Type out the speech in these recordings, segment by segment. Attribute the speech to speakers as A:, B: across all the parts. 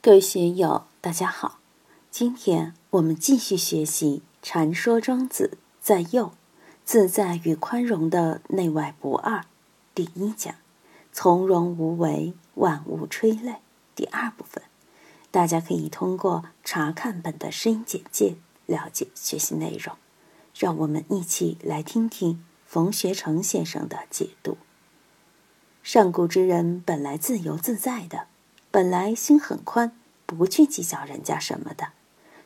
A: 各位学友，大家好。今天我们继续学习《禅说庄子在右自在与宽容的内外不二》第一讲“从容无为，万物吹泪”第二部分。大家可以通过查看本的声音简介了解学习内容。让我们一起来听听冯学成先生的解读。上古之人本来自由自在的。本来心很宽，不去计较人家什么的，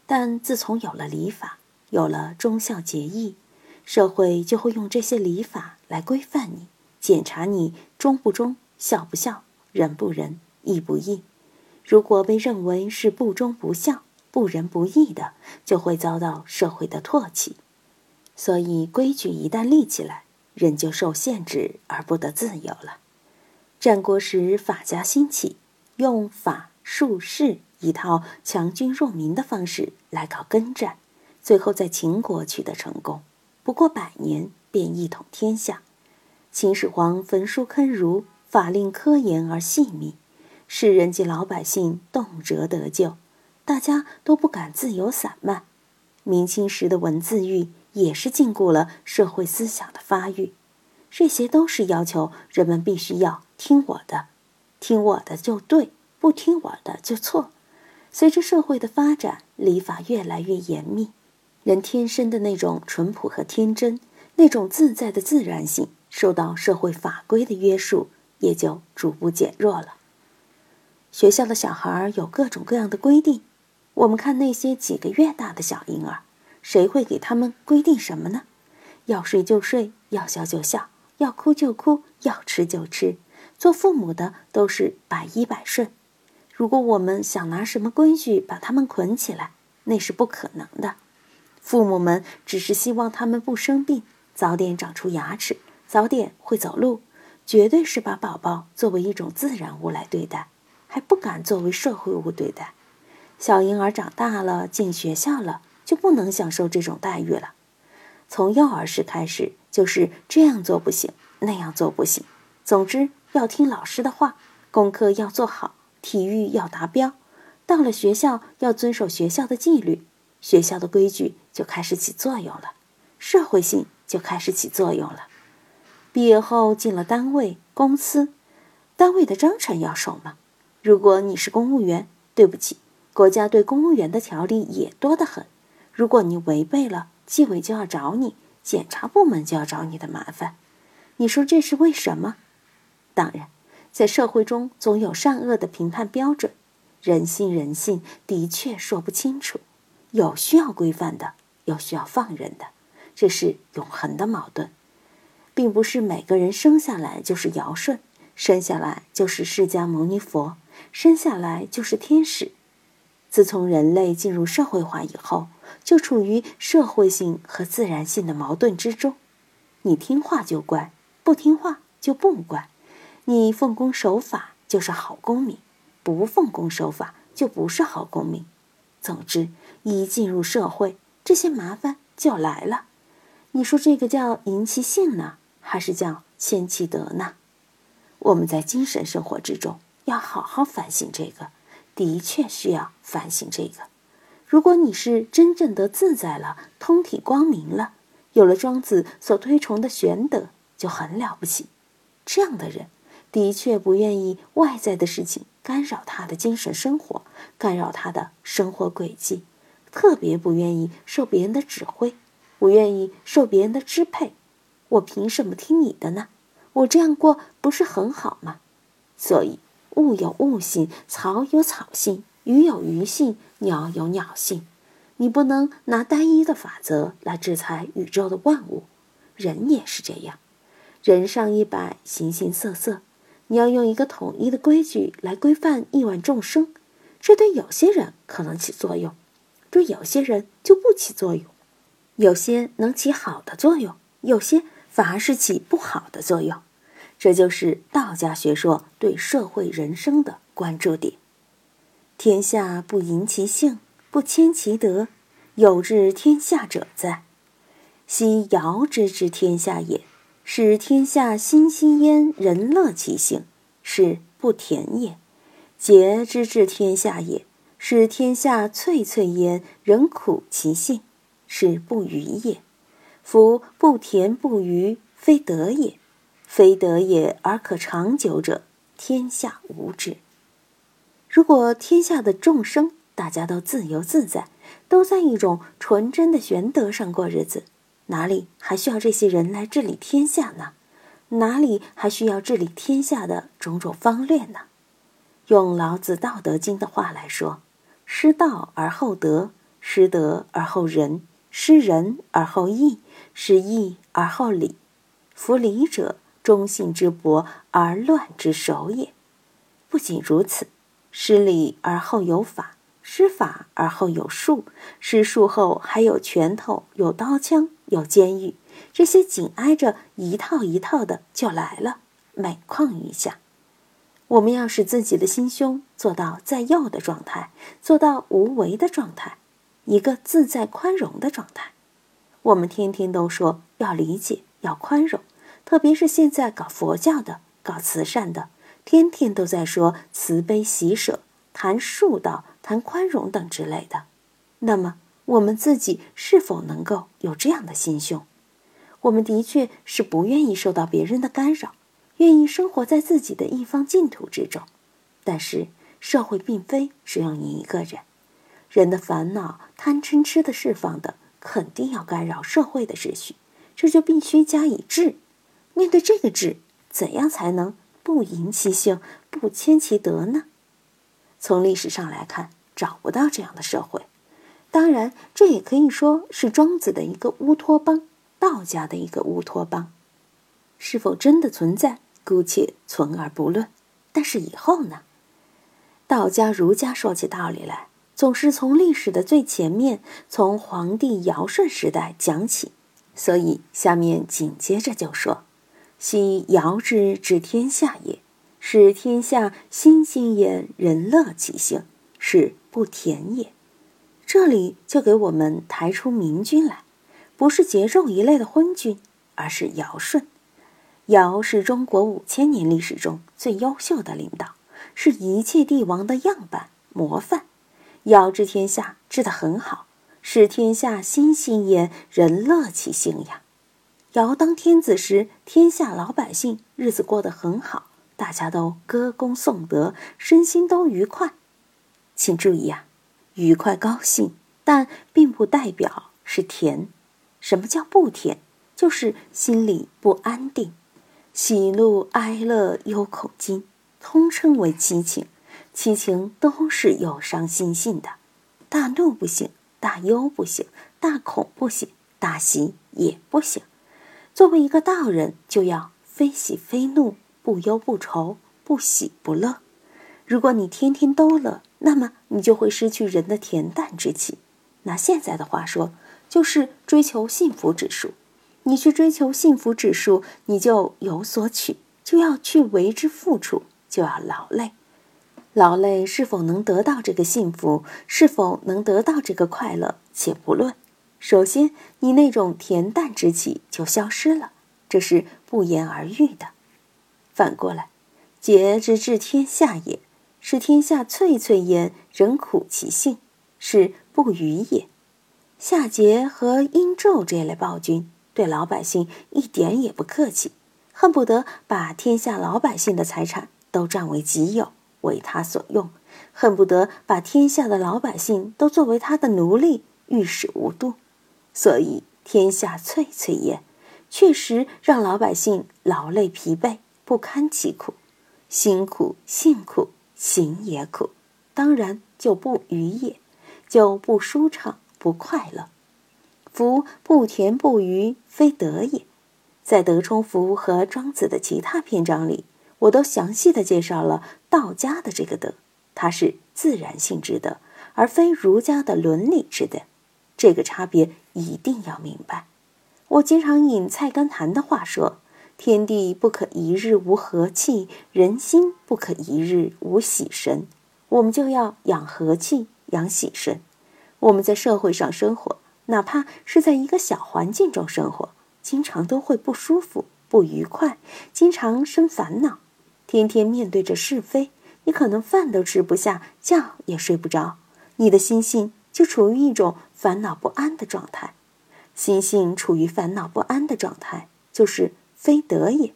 A: 但自从有了礼法，有了忠孝节义，社会就会用这些礼法来规范你，检查你忠不忠、孝不孝、仁不仁、义不义。如果被认为是不忠不孝、不仁不义的，就会遭到社会的唾弃。所以，规矩一旦立起来，人就受限制而不得自由了。战国时，法家兴起。用法术士一套强军弱民的方式来搞根战，最后在秦国取得成功，不过百年便一统天下。秦始皇焚书坑儒，法令科严而细密，世人及老百姓动辄得救，大家都不敢自由散漫。明清时的文字狱也是禁锢了社会思想的发育，这些都是要求人们必须要听我的。听我的就对，不听我的就错。随着社会的发展，礼法越来越严密，人天生的那种淳朴和天真，那种自在的自然性，受到社会法规的约束，也就逐步减弱了。学校的小孩有各种各样的规定，我们看那些几个月大的小婴儿，谁会给他们规定什么呢？要睡就睡，要笑就笑，要哭就哭，要吃就吃。做父母的都是百依百顺，如果我们想拿什么规矩把他们捆起来，那是不可能的。父母们只是希望他们不生病，早点长出牙齿，早点会走路，绝对是把宝宝作为一种自然物来对待，还不敢作为社会物对待。小婴儿长大了进学校了，就不能享受这种待遇了。从幼儿时开始，就是这样做不行，那样做不行，总之。要听老师的话，功课要做好，体育要达标。到了学校，要遵守学校的纪律，学校的规矩就开始起作用了，社会性就开始起作用了。毕业后进了单位、公司，单位的章程要守吗？如果你是公务员，对不起，国家对公务员的条例也多得很。如果你违背了，纪委就要找你，检察部门就要找你的麻烦。你说这是为什么？当然，在社会中总有善恶的评判标准，人性人性的确说不清楚，有需要规范的，有需要放任的，这是永恒的矛盾，并不是每个人生下来就是尧舜，生下来就是释迦牟尼佛，生下来就是天使。自从人类进入社会化以后，就处于社会性和自然性的矛盾之中，你听话就乖，不听话就不乖。你奉公守法就是好公民，不奉公守法就不是好公民。总之，一进入社会，这些麻烦就来了。你说这个叫赢其性呢，还是叫谦其德呢？我们在精神生活之中要好好反省这个，的确需要反省这个。如果你是真正的自在了，通体光明了，有了庄子所推崇的玄德，就很了不起。这样的人。的确不愿意外在的事情干扰他的精神生活，干扰他的生活轨迹，特别不愿意受别人的指挥，不愿意受别人的支配。我凭什么听你的呢？我这样过不是很好吗？所以物有物性，草有草性，鱼有鱼性，鸟有鸟性。你不能拿单一的法则来制裁宇宙的万物，人也是这样，人上一百，形形色色。你要用一个统一的规矩来规范亿万众生，这对有些人可能起作用，对有些人就不起作用。有些能起好的作用，有些反而是起不好的作用。这就是道家学说对社会人生的关注点。天下不淫其性，不谦其德，有治天下者在。昔尧之治天下也。使天下欣欣焉，人乐其性，是不田也。节之治天下也，使天下翠翠焉，人苦其性，是不愚也。夫不田不愚，非德也。非德也而可长久者，天下无之。如果天下的众生大家都自由自在，都在一种纯真的玄德上过日子，哪里还需要这些人来治理天下呢？哪里还需要治理天下的种种方略呢？用老子《道德经》的话来说：“失道而后德，失德而后仁，失仁而后义，失义而后礼。夫礼者，忠信之薄而乱之首也。不仅如此，失礼而后有法，施法而后有术，施术后还有拳头，有刀枪，有监狱。”这些紧挨着一套一套的就来了，每况愈下。我们要使自己的心胸做到在要的状态，做到无为的状态，一个自在宽容的状态。我们天天都说要理解，要宽容，特别是现在搞佛教的、搞慈善的，天天都在说慈悲喜舍、谈术道、谈宽容等之类的。那么，我们自己是否能够有这样的心胸？我们的确是不愿意受到别人的干扰，愿意生活在自己的一方净土之中。但是社会并非只有你一个人，人的烦恼、贪嗔痴的释放的，肯定要干扰社会的秩序，这就必须加以治。面对这个治，怎样才能不淫其性、不迁其德呢？从历史上来看，找不到这样的社会。当然，这也可以说是庄子的一个乌托邦。道家的一个乌托邦，是否真的存在？姑且存而不论。但是以后呢？道家、儒家说起道理来，总是从历史的最前面，从皇帝尧舜时代讲起。所以下面紧接着就说：“昔尧之治天下也，使天下欣欣焉，人乐其性，是不田也。”这里就给我们抬出明君来。不是桀纣一类的昏君，而是尧舜。尧是中国五千年历史中最优秀的领导，是一切帝王的样板模范。尧治天下治得很好，使天下欣欣焉，人乐其性呀。尧当天子时，天下老百姓日子过得很好，大家都歌功颂德，身心都愉快。请注意啊，愉快高兴，但并不代表是甜。什么叫不甜？就是心里不安定，喜怒哀乐忧恐惊，通称为七情。七情都是有伤心性的，大怒不行，大忧不行，大恐不行，大喜也不行。作为一个道人，就要非喜非怒，不忧不愁，不喜不乐。如果你天天都乐，那么你就会失去人的恬淡之气。拿现在的话说。就是追求幸福指数，你去追求幸福指数，你就有所取，就要去为之付出，就要劳累。劳累是否能得到这个幸福，是否能得到这个快乐，且不论。首先，你那种恬淡之气就消失了，这是不言而喻的。反过来，桀之治天下也，使天下翠翠焉，人苦其性，是不虞也。夏桀和殷纣这类暴君对老百姓一点也不客气，恨不得把天下老百姓的财产都占为己有，为他所用，恨不得把天下的老百姓都作为他的奴隶，御史无度。所以天下翠翠焉，确实让老百姓劳累疲惫，不堪其苦，辛苦性苦，行也苦，当然就不愉也，就不舒畅。不快乐，福不甜不愉，非德也。在德充福和庄子的其他篇章里，我都详细的介绍了道家的这个德，它是自然性之德，而非儒家的伦理之德。这个差别一定要明白。我经常引菜根谭的话说：“天地不可一日无和气，人心不可一日无喜神。”我们就要养和气，养喜神。我们在社会上生活，哪怕是在一个小环境中生活，经常都会不舒服、不愉快，经常生烦恼，天天面对着是非，你可能饭都吃不下，觉也睡不着，你的心性就处于一种烦恼不安的状态。心性处于烦恼不安的状态，就是非德也。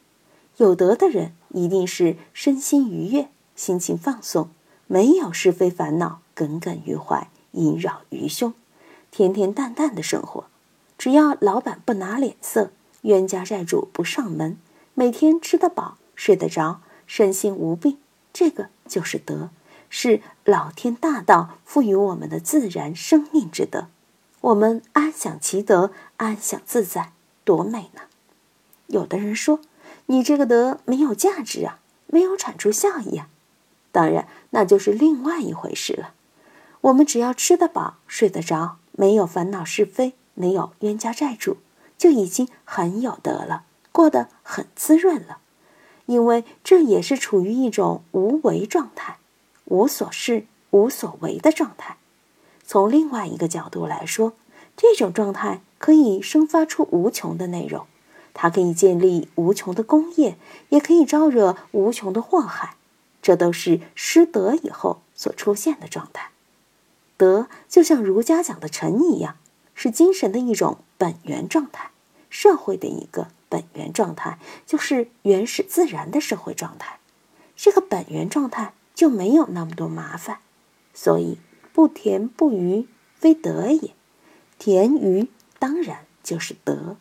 A: 有德的人一定是身心愉悦，心情放松，没有是非烦恼耿耿于怀，萦绕于胸，恬恬淡淡的生活。只要老板不拿脸色，冤家债主不上门，每天吃得饱，睡得着，身心无病，这个就是德，是老天大道赋予我们的自然生命之德。我们安享其德，安享自在，多美呢！有的人说。你这个德没有价值啊，没有产出效益啊，当然那就是另外一回事了。我们只要吃得饱、睡得着，没有烦恼是非，没有冤家债主，就已经很有德了，过得很滋润了。因为这也是处于一种无为状态，无所事、无所为的状态。从另外一个角度来说，这种状态可以生发出无穷的内容。它可以建立无穷的功业，也可以招惹无穷的祸害，这都是失德以后所出现的状态。德就像儒家讲的诚一样，是精神的一种本源状态，社会的一个本源状态，就是原始自然的社会状态。这个本源状态就没有那么多麻烦，所以不甜不愚，非德也；甜愚当然就是德。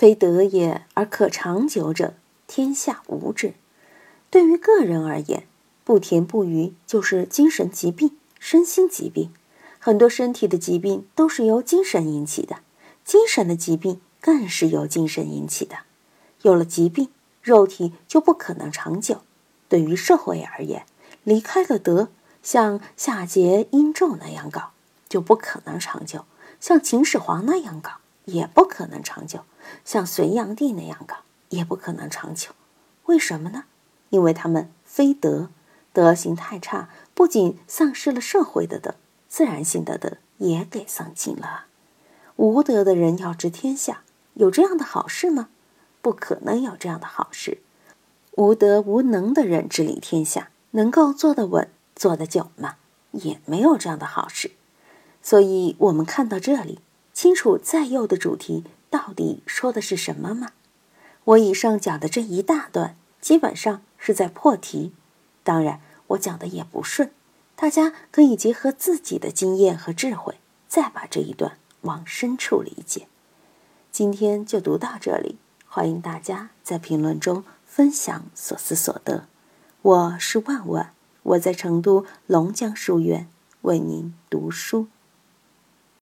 A: 非德也而可长久者，天下无之。对于个人而言，不甜不愚就是精神疾病、身心疾病。很多身体的疾病都是由精神引起的，精神的疾病更是由精神引起的。有了疾病，肉体就不可能长久。对于社会而言，离开了德，像夏桀、殷纣那样搞，就不可能长久；像秦始皇那样搞。也不可能长久，像隋炀帝那样搞也不可能长久。为什么呢？因为他们非德，德行太差，不仅丧失了社会的德，自然性的德也给丧尽了。无德的人要治天下，有这样的好事吗？不可能有这样的好事。无德无能的人治理天下，能够做得稳、做得久吗？也没有这样的好事。所以，我们看到这里。清楚在右的主题到底说的是什么吗？我以上讲的这一大段基本上是在破题，当然我讲的也不顺，大家可以结合自己的经验和智慧，再把这一段往深处理解。今天就读到这里，欢迎大家在评论中分享所思所得。我是万万，我在成都龙江书院为您读书。